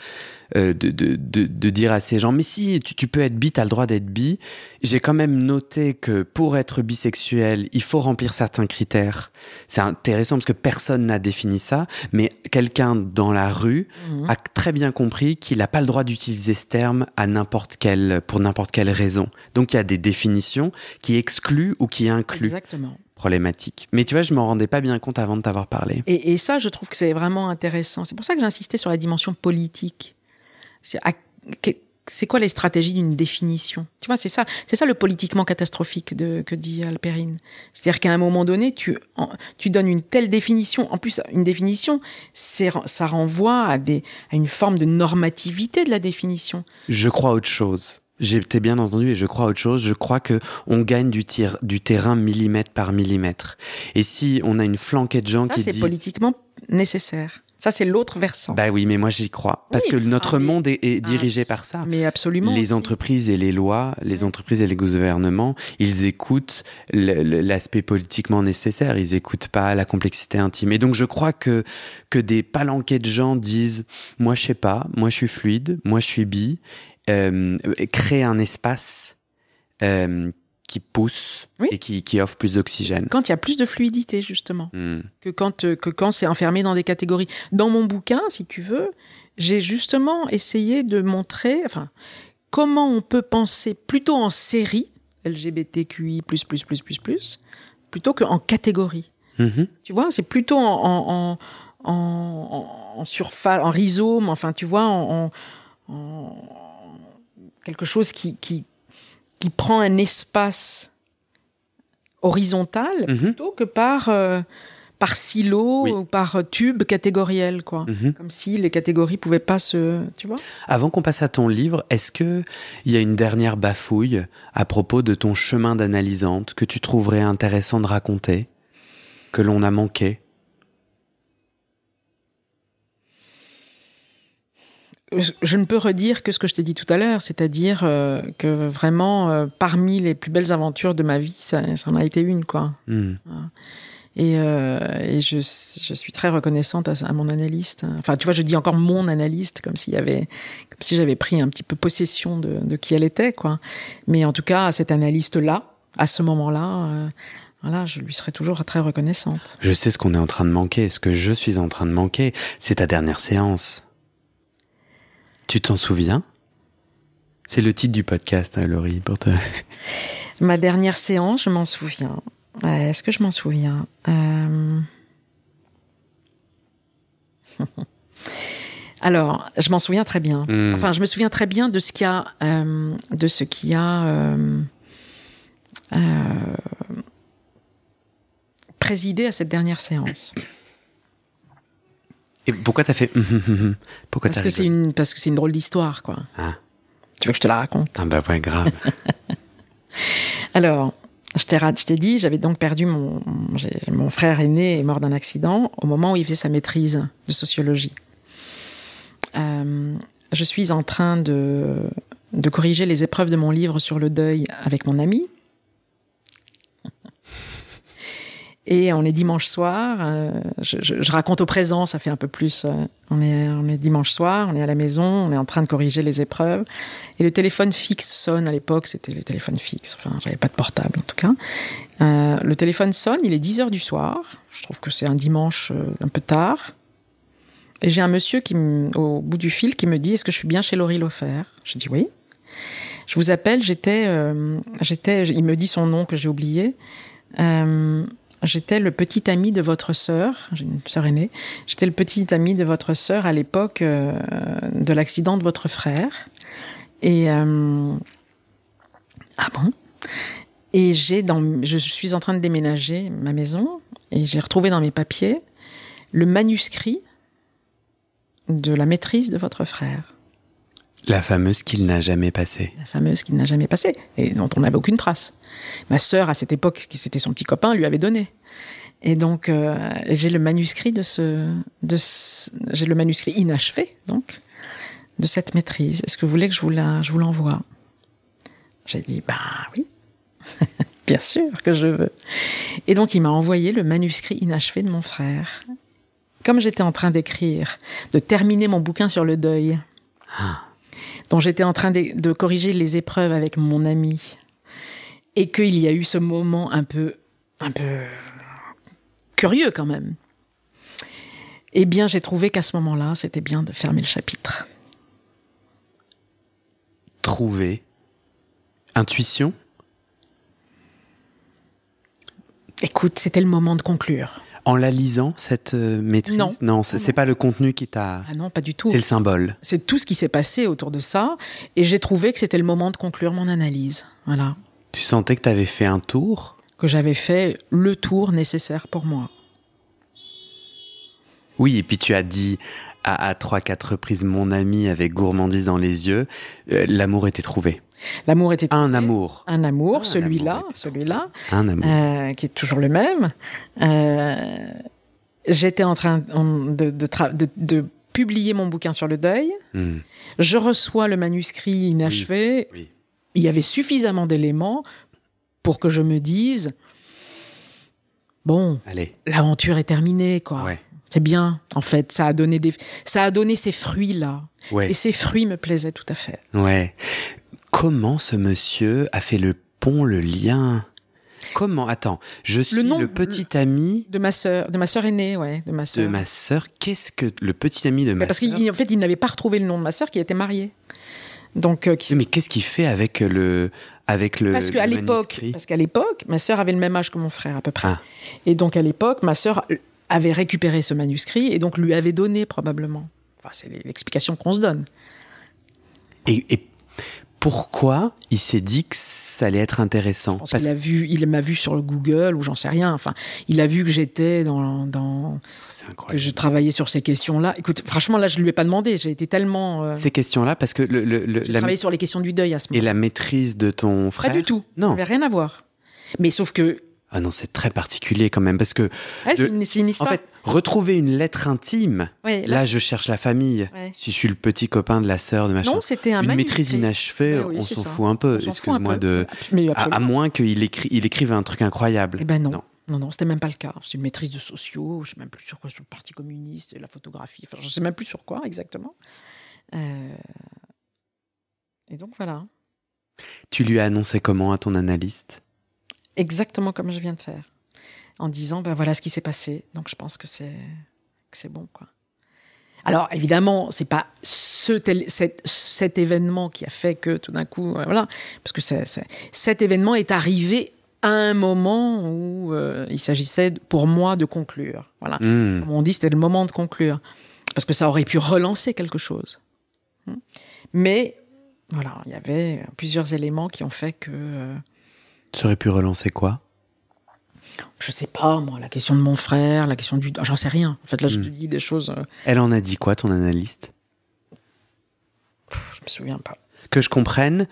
Speaker 1: de, de, de, de dire à ces gens, mais si tu, tu peux être bi, t'as le droit d'être bi. J'ai quand même noté que pour être bisexuel, il faut remplir certains critères. C'est intéressant parce que personne n'a défini ça, mais quelqu'un dans la rue
Speaker 2: Mhm.
Speaker 1: a très bien compris qu'il n'a pas le droit d'utiliser ce terme à n'importe quelle, pour n'importe quelle raison. Donc il y a des définitions qui excluent ou qui incluent
Speaker 2: Exactement.
Speaker 1: problématiques. Mais tu vois, je m'en rendais pas bien compte avant de t'avoir parlé.
Speaker 2: Et, et ça, je trouve que c'est vraiment intéressant. C'est pour ça que j'insistais sur la dimension politique. C'est à- c'est quoi les stratégies d'une définition? Tu vois, c'est ça, c'est ça le politiquement catastrophique de, que dit Alperine. C'est-à-dire qu'à un moment donné, tu, en- tu donnes une telle définition. En plus, une définition, c'est, ça renvoie à, des, à une forme de normativité de la définition.
Speaker 1: Je crois autre chose. J'ai t'ai bien entendu et je crois autre chose. Je crois que on gagne du, tir, du terrain millimètre par millimètre. Et si on a une flanquée de gens
Speaker 2: Ça,
Speaker 1: qui
Speaker 2: c'est
Speaker 1: disent,
Speaker 2: politiquement nécessaire. Ça, c'est l'autre versant.
Speaker 1: bah oui, mais moi j'y crois parce
Speaker 2: Oui.
Speaker 1: que notre
Speaker 2: Ah,
Speaker 1: monde est, est
Speaker 2: Ah,
Speaker 1: dirigé par ça.
Speaker 2: Mais absolument.
Speaker 1: Les entreprises et les lois, les entreprises et les gouvernements, ils écoutent l'aspect politiquement nécessaire, ils écoutent pas la complexité intime. Et donc je crois que que des palanquets de gens disent, moi je sais pas, moi je suis fluide, moi je suis bi, euh, créer un espace euh, qui pousse
Speaker 2: Oui.
Speaker 1: et qui, qui offre plus d'oxygène.
Speaker 2: Quand il y a plus de fluidité, justement.
Speaker 1: Hmm.
Speaker 2: que quand, euh, que quand c'est enfermé dans des catégories. Dans mon bouquin, si tu veux, j'ai justement essayé de montrer enfin, comment on peut penser plutôt en série, LGBTQI, plutôt qu'en catégorie.
Speaker 1: Mhm.
Speaker 2: Tu vois, c'est plutôt en, en, en, en, surface, en rhizome, enfin, tu vois, en quelque chose qui, qui, qui prend un espace horizontal
Speaker 1: Mhm.
Speaker 2: plutôt que par, euh, par silo
Speaker 1: Oui.
Speaker 2: ou par tube catégoriel, quoi.
Speaker 1: Mhm.
Speaker 2: Comme si les catégories pouvaient pas se. Tu vois
Speaker 1: Avant qu'on passe à ton livre, est-ce que il y a une dernière bafouille à propos de ton chemin d'analysante que tu trouverais intéressant de raconter, que l'on a manqué?
Speaker 2: Je, ne peux redire que ce que je t'ai dit tout à l'heure, c'est-à-dire euh, que vraiment, euh, parmi les plus belles aventures de ma vie, ça, ça en a été une, quoi.
Speaker 1: Hmm.
Speaker 2: Et, euh, et je, je suis très reconnaissante à, à mon analyste. Enfin, tu vois, je dis encore mon analyste, comme s'il y avait, comme si j'avais pris un petit peu possession de, de qui elle était, quoi. Mais en tout cas, à cet analyste-là, à ce moment-là, voilà, je lui serai toujours très reconnaissante.
Speaker 1: Je sais ce qu'on est en train de manquer, ce que je suis en train de manquer, c'est ta dernière séance. Tu t'en souviens? C'est le titre du podcast, hein, Laurie, pour te...
Speaker 2: Ma dernière séance, je m'en souviens. Euh, Est-ce que je m'en souviens? Euh, Alors, je m'en souviens très bien.
Speaker 1: Hmm.
Speaker 2: Enfin, je me souviens très bien de ce qu'il y a, euh, de ce qu'il y a présidé à cette dernière séance.
Speaker 1: Et pourquoi t'as fait... pourquoi
Speaker 2: Parce
Speaker 1: t'as
Speaker 2: que c'est une, parce que c'est une drôle d'histoire, quoi.
Speaker 1: Ah.
Speaker 2: Tu veux que je te la raconte?
Speaker 1: Ah bah ouais, grave.
Speaker 2: Alors, je t'ai je t'ai dit, j'avais donc perdu mon, mon frère aîné est mort d'un accident au moment où il faisait sa maîtrise de sociologie. Euh, je suis en train de, de corriger les épreuves de mon livre sur le deuil avec mon ami. Et on est dimanche soir. euh, je, raconte au présent, ça fait un peu plus. euh, on, est, on est dimanche soir, on est à la maison, on est en train de corriger les épreuves. Et le téléphone fixe sonne à l'époque, c'était les téléphones fixes. Enfin, j'avais pas de portable en tout cas. Euh, le téléphone sonne, il est 10 heures du soir. Je trouve que c'est un dimanche un peu tard. Et j'ai un monsieur qui, au bout du fil qui me dit Est-ce que je suis bien chez Laurie Lofer Je dis oui. Je vous appelle, j'étais. il me dit son nom que j'ai oublié. J'étais le petit ami de votre sœur, j'ai une sœur aînée. J'étais le petit ami de votre sœur à l'époque euh, de l'accident de votre frère. Et euh, ah bon? Et j'ai dans, je suis en train de déménager ma maison et j'ai retrouvé dans mes papiers le manuscrit de la maîtrise de votre frère,
Speaker 1: La fameuse qu'il n'a jamais passée.
Speaker 2: la fameuse qu'il n'a jamais passée et dont on n'avait aucune trace. Ma sœur à cette époque, qui c'était son petit copain, lui avait donné. Et donc, euh, j'ai le manuscrit de ce, de ce- j'ai le manuscrit inachevé, donc, de cette maîtrise. Est-ce que vous voulez que je vous la, je vous l'envoie? J'ai dit, bah oui, bien sûr que je veux. Et donc, il m'a envoyé le manuscrit inachevé de mon frère. Comme j'étais en train d'écrire, de terminer mon bouquin sur le deuil, dont j'étais en train de, de corriger les épreuves avec mon ami, et qu'il y a eu ce moment un peu, un peu curieux quand même. Eh bien, j'ai trouvé qu'à ce moment-là, c'était bien de fermer le chapitre.
Speaker 1: Trouver. Intuition?
Speaker 2: Écoute, c'était le moment de conclure.
Speaker 1: En la lisant, cette euh, maîtrise?
Speaker 2: Non.
Speaker 1: Non, c'est pas le contenu qui t'a.
Speaker 2: Ah non, pas du tout.
Speaker 1: C'est le symbole.
Speaker 2: C'est tout ce qui s'est passé autour de ça, et j'ai trouvé que c'était le moment de conclure mon analyse. Voilà.
Speaker 1: Tu sentais que t'avais fait un tour?
Speaker 2: Que j'avais fait le tour nécessaire pour moi.
Speaker 1: Oui, et puis tu as dit à, à trois, quatre reprises, mon ami avec gourmandise dans les yeux, euh, l'amour était trouvé.
Speaker 2: L'amour était
Speaker 1: Un amour.
Speaker 2: Un amour,
Speaker 1: Ah,
Speaker 2: celui-là, celui-là,
Speaker 1: Un amour.
Speaker 2: euh, qui est toujours le même. Euh, J'étais en train de, de tra- de- de publier mon bouquin sur le deuil.
Speaker 1: Hmm,
Speaker 2: Je reçois le manuscrit inachevé.
Speaker 1: oui.
Speaker 2: Il y avait suffisamment d'éléments pour que je me dise bon, l'aventure est terminée, quoi.
Speaker 1: Ouais.
Speaker 2: C'est bien, en fait. Ça a donné des, ça a donné ces fruits là.
Speaker 1: Ouais.
Speaker 2: Et ces fruits me plaisaient tout à fait.
Speaker 1: Ouais. Comment ce monsieur a fait le pont, le lien? Comment Attends, je suis le,
Speaker 2: nom-
Speaker 1: petit ami
Speaker 2: De ma sœur, de ma sœur aînée, ouais, de ma
Speaker 1: de
Speaker 2: sœur.
Speaker 1: ma sœur. Qu'est-ce que le petit ami de ma
Speaker 2: parce
Speaker 1: sœur?
Speaker 2: qu'en fait, il n'avait pas retrouvé le nom de ma sœur qui était mariée. Donc, euh, qui
Speaker 1: Mais qu'est-ce qu'il fait avec le avec le
Speaker 2: parce qu'à l'époque,
Speaker 1: manuscrit?
Speaker 2: parce qu'à l'époque, ma sœur avait le même âge que mon frère à peu près.
Speaker 1: Ah.
Speaker 2: Et donc à l'époque, ma sœur avait récupéré ce manuscrit et donc lui avait donné probablement. Enfin, c'est l'explication qu'on se donne.
Speaker 1: et, et pourquoi il s'est dit que ça allait être intéressant
Speaker 2: Parce
Speaker 1: Parce
Speaker 2: qu'il a vu, il m'a vu sur le Google ou j'en sais rien. Enfin, il a vu que j'étais dans, dans
Speaker 1: que
Speaker 2: je travaillais sur ces questions-là. Écoute, franchement, là, je lui ai pas demandé. J'ai été tellement. Euh,
Speaker 1: Ces questions-là, parce que le, le- le-
Speaker 2: j'ai
Speaker 1: la,
Speaker 2: travaillé sur les questions du deuil à ce
Speaker 1: et
Speaker 2: moment.
Speaker 1: la maîtrise de ton frère.
Speaker 2: Pas du tout.
Speaker 1: Non.
Speaker 2: Ça n'avait rien à voir. Mais sauf que
Speaker 1: Ah non, c'est très particulier quand même, parce que
Speaker 2: ouais, c'est une, c'est une
Speaker 1: en
Speaker 2: histoire.
Speaker 1: fait, retrouver une lettre intime.
Speaker 2: Ouais,
Speaker 1: Là, je cherche la famille.
Speaker 2: Ouais.
Speaker 1: Si je suis le petit copain de la sœur de machin.
Speaker 2: non, c'était un
Speaker 1: une
Speaker 2: manuscrit.
Speaker 1: maîtrise inachevée,
Speaker 2: oui,
Speaker 1: on s'en
Speaker 2: ça.
Speaker 1: fout un peu.
Speaker 2: On un
Speaker 1: Excuse-moi
Speaker 2: peu.
Speaker 1: de.
Speaker 2: Mais
Speaker 1: À, moins qu'il il écrive un truc incroyable.
Speaker 2: Eh ben non. Non, non, c'était même pas le cas. C'est une maîtrise de sociaux, je sais même plus sur quoi, sur le Parti communiste la photographie. Enfin, je sais même plus sur quoi exactement. Euh, Et donc voilà,
Speaker 1: Tu lui as annoncé comment à ton analyste?
Speaker 2: Exactement comme je viens de faire, en disant ben voilà ce qui s'est passé. Donc je pense que c'est que c'est bon quoi. Alors évidemment, c'est pas ce tel- cet, cet événement qui a fait que tout d'un coup, euh, voilà, parce que c'est- c'est- cet événement est arrivé à un moment où euh, il s'agissait pour moi de conclure. Voilà.
Speaker 1: Hmm.
Speaker 2: Comme on dit, c'était le moment de conclure. Parce que ça aurait pu relancer quelque chose. Hmm. Mais, voilà, il y avait plusieurs éléments qui ont fait que, euh,
Speaker 1: Tu aurais pu relancer quoi?
Speaker 2: Je sais pas, moi, la question de mon frère, la question du. J'en sais rien. En fait, là, je
Speaker 1: Hmm.
Speaker 2: te dis des choses. euh,
Speaker 1: Elle en a dit quoi, ton analyste?
Speaker 2: Je me souviens pas.
Speaker 1: Que je comprenne,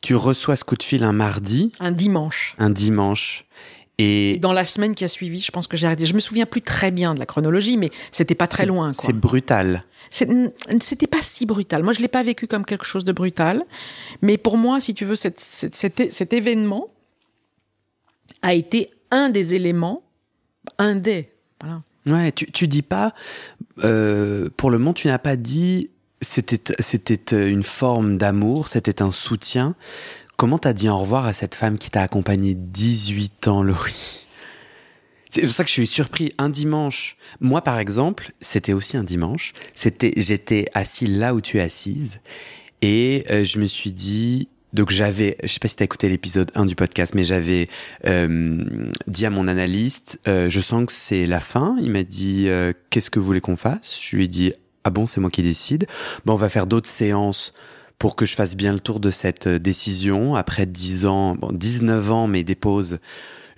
Speaker 1: tu reçois ce coup de fil un mardi,
Speaker 2: Un dimanche.
Speaker 1: un dimanche, et
Speaker 2: Et dans la semaine qui a suivi, je pense que j'ai arrêté. Je me souviens plus très bien de la chronologie, mais c'était pas très loin.
Speaker 1: C'est brutal.
Speaker 2: C'était pas si brutal. Moi, je l'ai pas vécu comme quelque chose de brutal. Mais pour moi, si tu veux, cette- cette- cet, cet événement a été un des éléments, un des.
Speaker 1: Ouais, tu, tu dis pas, euh, pour le moment, tu n'as pas dit c'était c'était une forme d'amour, c'était un soutien. Comment t'as dit au revoir à cette femme qui t'a accompagné 18 ans, Laurie? C'est pour ça que je suis surpris. Un dimanche, moi par exemple, c'était aussi un dimanche. C'était, j'étais assis là où tu es assise, et euh, je me suis dit. Donc j'avais, je sais pas si t'as écouté l'épisode 1 du podcast, mais j'avais euh, dit à mon analyste, euh, je sens que c'est la fin. Il m'a dit, euh, qu'est-ce que vous voulez qu'on fasse? Je lui ai dit, ah bon, c'est moi qui décide. Bon, on va faire d'autres séances pour que je fasse bien le tour de cette euh, décision. Après 10 ans, bon, 19 ans, mais des pauses,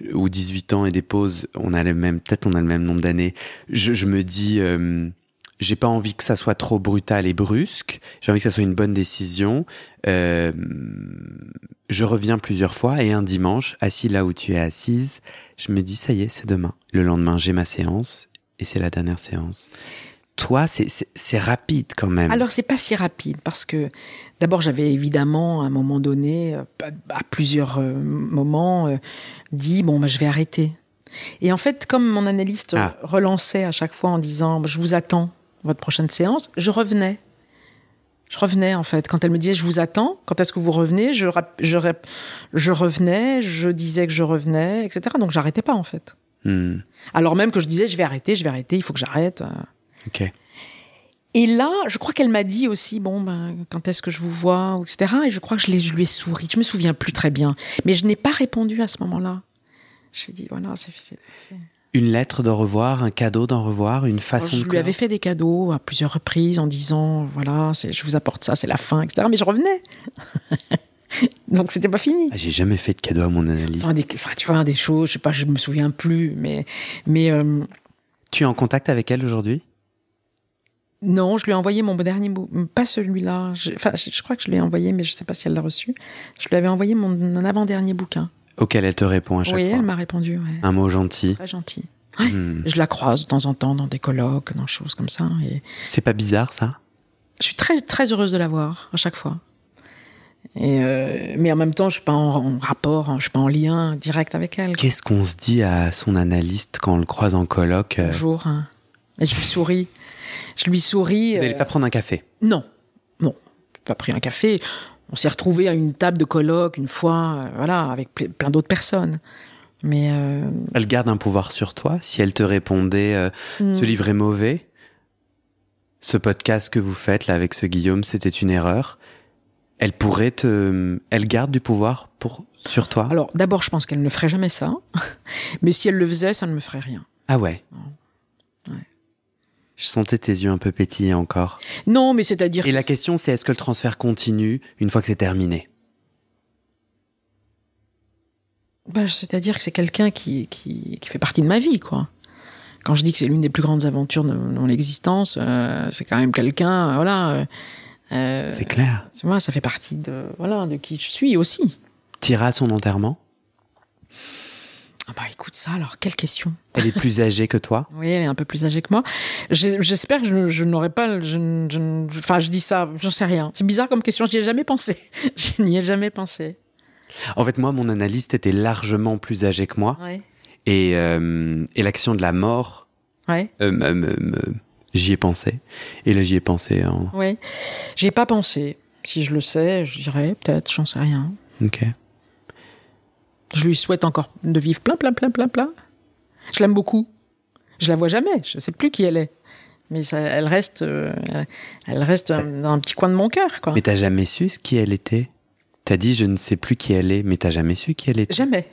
Speaker 1: euh, ou 18 ans et des pauses, on a le même, peut-être on a le même nombre d'années. Je, je me dis, euh, j'ai pas envie que ça soit trop brutal et brusque. J'ai envie que ça soit une bonne décision. Euh, je reviens plusieurs fois et un dimanche, assis là où tu es assise, je me dis ça y est, c'est demain. Le lendemain, j'ai ma séance et c'est la dernière séance. Toi, c'est rapide quand même.
Speaker 2: Alors c'est pas si rapide parce que d'abord j'avais évidemment à un moment donné, euh, à plusieurs euh, moments, dit bon bah, je vais arrêter. Et en fait, comme mon analyste ah. relançait à chaque fois en disant je vous attends votre prochaine séance, je revenais. Je revenais en fait. Quand elle me disait je vous attends, quand est-ce que vous revenez, je, je, je revenais, je disais que je revenais, etc. Donc j'arrêtais pas en fait. Hmm. Alors même que je disais je vais arrêter, je vais arrêter, il faut que j'arrête.
Speaker 1: Ok.
Speaker 2: Et là, je crois qu'elle m'a dit aussi, bon, ben, quand est-ce que je vous vois, etc. Et je crois que je, je lui ai souri. Je me souviens plus très bien. Mais je n'ai pas répondu à ce moment-là. Je lui ai dit, voilà, c'est
Speaker 1: une lettre d'au revoir, un cadeau d'en revoir, une façon
Speaker 2: je
Speaker 1: de.
Speaker 2: Je lui avais fait des cadeaux à plusieurs reprises en disant voilà, je vous apporte ça, c'est la fin, etc. Mais je revenais. Donc c'était pas fini.
Speaker 1: Ah, j'ai jamais fait de cadeau à mon analyse.
Speaker 2: Enfin, tu vois, des choses, je sais pas, je me souviens plus, mais. mais euh,
Speaker 1: Tu es en contact avec elle aujourd'hui?
Speaker 2: Non, je lui ai envoyé mon dernier bouquin, pas celui-là. Enfin, je, crois que je lui ai envoyé, mais je sais pas si elle l'a reçu. Je lui avais envoyé mon avant-dernier bouquin.
Speaker 1: Auquel elle te répond à chaque fois.
Speaker 2: Oui, elle m'a répondu.
Speaker 1: Un mot gentil.
Speaker 2: Très gentil. Hmm. Je la croise de temps en temps dans des colloques, dans des choses comme ça. Et...
Speaker 1: C'est pas bizarre ça?
Speaker 2: Je suis très très heureuse de la voir à chaque fois. Et euh, mais en même temps, je suis pas en, rapport, je suis pas en lien direct avec elle.
Speaker 1: Qu'est-ce qu'on se dit à son analyste quand on le croise en colloque
Speaker 2: euh? Bonjour. Hein. Et je lui souris. Je lui souris.
Speaker 1: Vous n'allez pas prendre un café?
Speaker 2: Non. Non. Pas pris un café. On s'est retrouvé à une table de colloque une fois, euh, voilà, avec plein d'autres personnes. Mais euh,
Speaker 1: elle garde un pouvoir sur toi. Si elle te répondait, euh, hmm. ce livre est mauvais, ce podcast que vous faites là avec ce Guillaume, c'était une erreur. Elle pourrait te, elle garde du pouvoir pour sur toi?
Speaker 2: Alors d'abord, je pense qu'elle ne ferait jamais ça. Mais si elle le faisait, ça ne me ferait rien.
Speaker 1: Ah ouais? Je sentais tes yeux un peu pétillés encore.
Speaker 2: Non, mais c'est-à-dire.
Speaker 1: Et la question, c'est est-ce que le transfert continue une fois que c'est terminé?
Speaker 2: Bah, C'est-à-dire que c'est quelqu'un qui, qui, qui, fait partie de ma vie, quoi. Quand je dis que c'est l'une des plus grandes aventures de mon existence, euh, c'est quand même quelqu'un, euh, voilà. Euh,
Speaker 1: euh, c'est clair.
Speaker 2: Moi, ça fait partie de, voilà, de qui je suis aussi.
Speaker 1: T'iras à son enterrement?
Speaker 2: Ah bah écoute ça, alors quelle question
Speaker 1: Elle est plus âgée que toi
Speaker 2: Oui, elle est un peu plus âgée que moi. J'espère que je, n'aurais pas... Je, enfin, je dis ça, j'en sais rien. C'est bizarre comme question, je n'y ai jamais pensé. je n'y ai jamais pensé.
Speaker 1: En fait, moi, mon analyste était largement plus âgé que moi. Et, euh, et l'action de la mort,
Speaker 2: ouais.
Speaker 1: Euh, j'y ai pensé. Et là, j'y ai pensé. En...
Speaker 2: Oui, j'y ai pas pensé. Si je le sais, je dirais peut-être, j'en sais rien.
Speaker 1: Ok.
Speaker 2: Je lui souhaite encore de vivre plein, plein, plein, plein, plein. Je l'aime beaucoup. Je la vois jamais. Je sais plus qui elle est. Mais ça, elle reste, euh, elle reste dans un petit coin de mon cœur, quoi.
Speaker 1: Mais t'as jamais su qui elle était? T'as dit je ne sais plus qui elle est, mais t'as jamais su qui elle était?
Speaker 2: Jamais.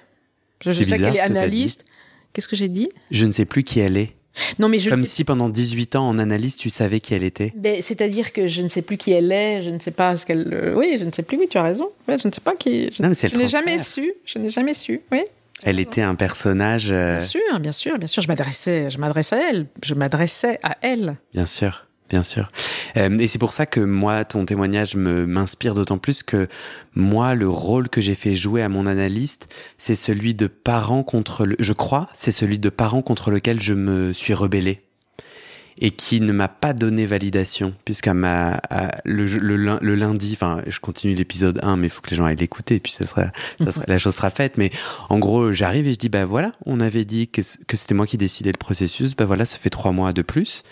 Speaker 2: Je, sais qu'elle est analyste. Qu'est-ce que j'ai dit?
Speaker 1: Je ne sais plus qui elle est.
Speaker 2: Non, mais je
Speaker 1: Comme si pendant 18 ans en analyse, tu savais qui elle était.
Speaker 2: Ben, C'est-à-dire que je ne sais plus qui elle est, je ne sais pas ce qu'elle. Euh, oui, je ne sais plus, oui, tu as raison. je ne sais pas qui. Je, je n'ai jamais su. Je n'ai jamais su, oui.
Speaker 1: Elle était un personnage. Euh,
Speaker 2: bien sûr, bien sûr, bien sûr. Je m'adressais, je m'adressais à elle. Je m'adressais à elle.
Speaker 1: Bien sûr. Bien sûr. Euh, et c'est pour ça que moi, ton témoignage m'inspire d'autant plus que moi, le rôle que j'ai fait jouer à mon analyste, c'est celui de parent contre le, je crois, c'est celui de parent contre lequel je me suis rebellé et qui ne m'a pas donné validation puisqu'à ma le, le, lundi enfin je continue l'épisode 1 mais il faut que les gens aillent l'écouter puis ça sera, ça sera la chose sera faite mais en gros j'arrive et je dis bah voilà on avait dit que, que c'était moi qui décidais le processus bah voilà ça fait trois mois de plus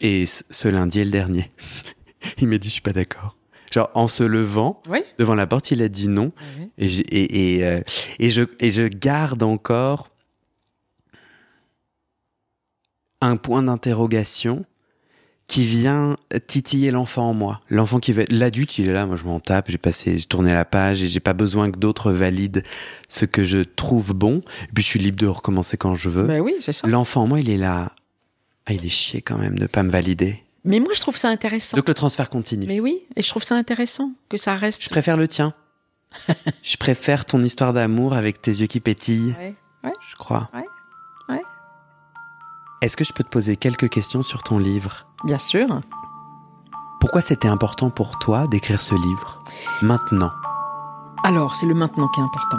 Speaker 1: et ce lundi est le dernier. il m'a dit, je suis pas d'accord. Genre, en se levant, devant la porte, il a dit non. Et, et, et, euh, et, je, et je garde encore un point d'interrogation qui vient titiller l'enfant en moi. L'enfant qui veut l'adulte, il est là, moi je m'en tape, j'ai passé, j'ai tourné la page et j'ai pas besoin que d'autres valident ce que je trouve bon. Et puis je suis libre de recommencer quand je veux.
Speaker 2: Ben oui, c'est ça.
Speaker 1: L'enfant en moi, il est là. Ah, il est chier quand même de pas me valider.
Speaker 2: Mais moi, je trouve ça intéressant.
Speaker 1: Donc le transfert continue.
Speaker 2: Mais oui, et je trouve ça intéressant que ça reste.
Speaker 1: Je préfère le tien. je préfère ton histoire d'amour avec tes yeux qui pétillent.
Speaker 2: Ouais, ouais.
Speaker 1: Je crois.
Speaker 2: Ouais, ouais.
Speaker 1: Est-ce que je peux te poser quelques questions sur ton livre?
Speaker 2: Bien sûr.
Speaker 1: Pourquoi c'était important pour toi d'écrire ce livre? Maintenant.
Speaker 2: Alors, c'est le maintenant qui est important.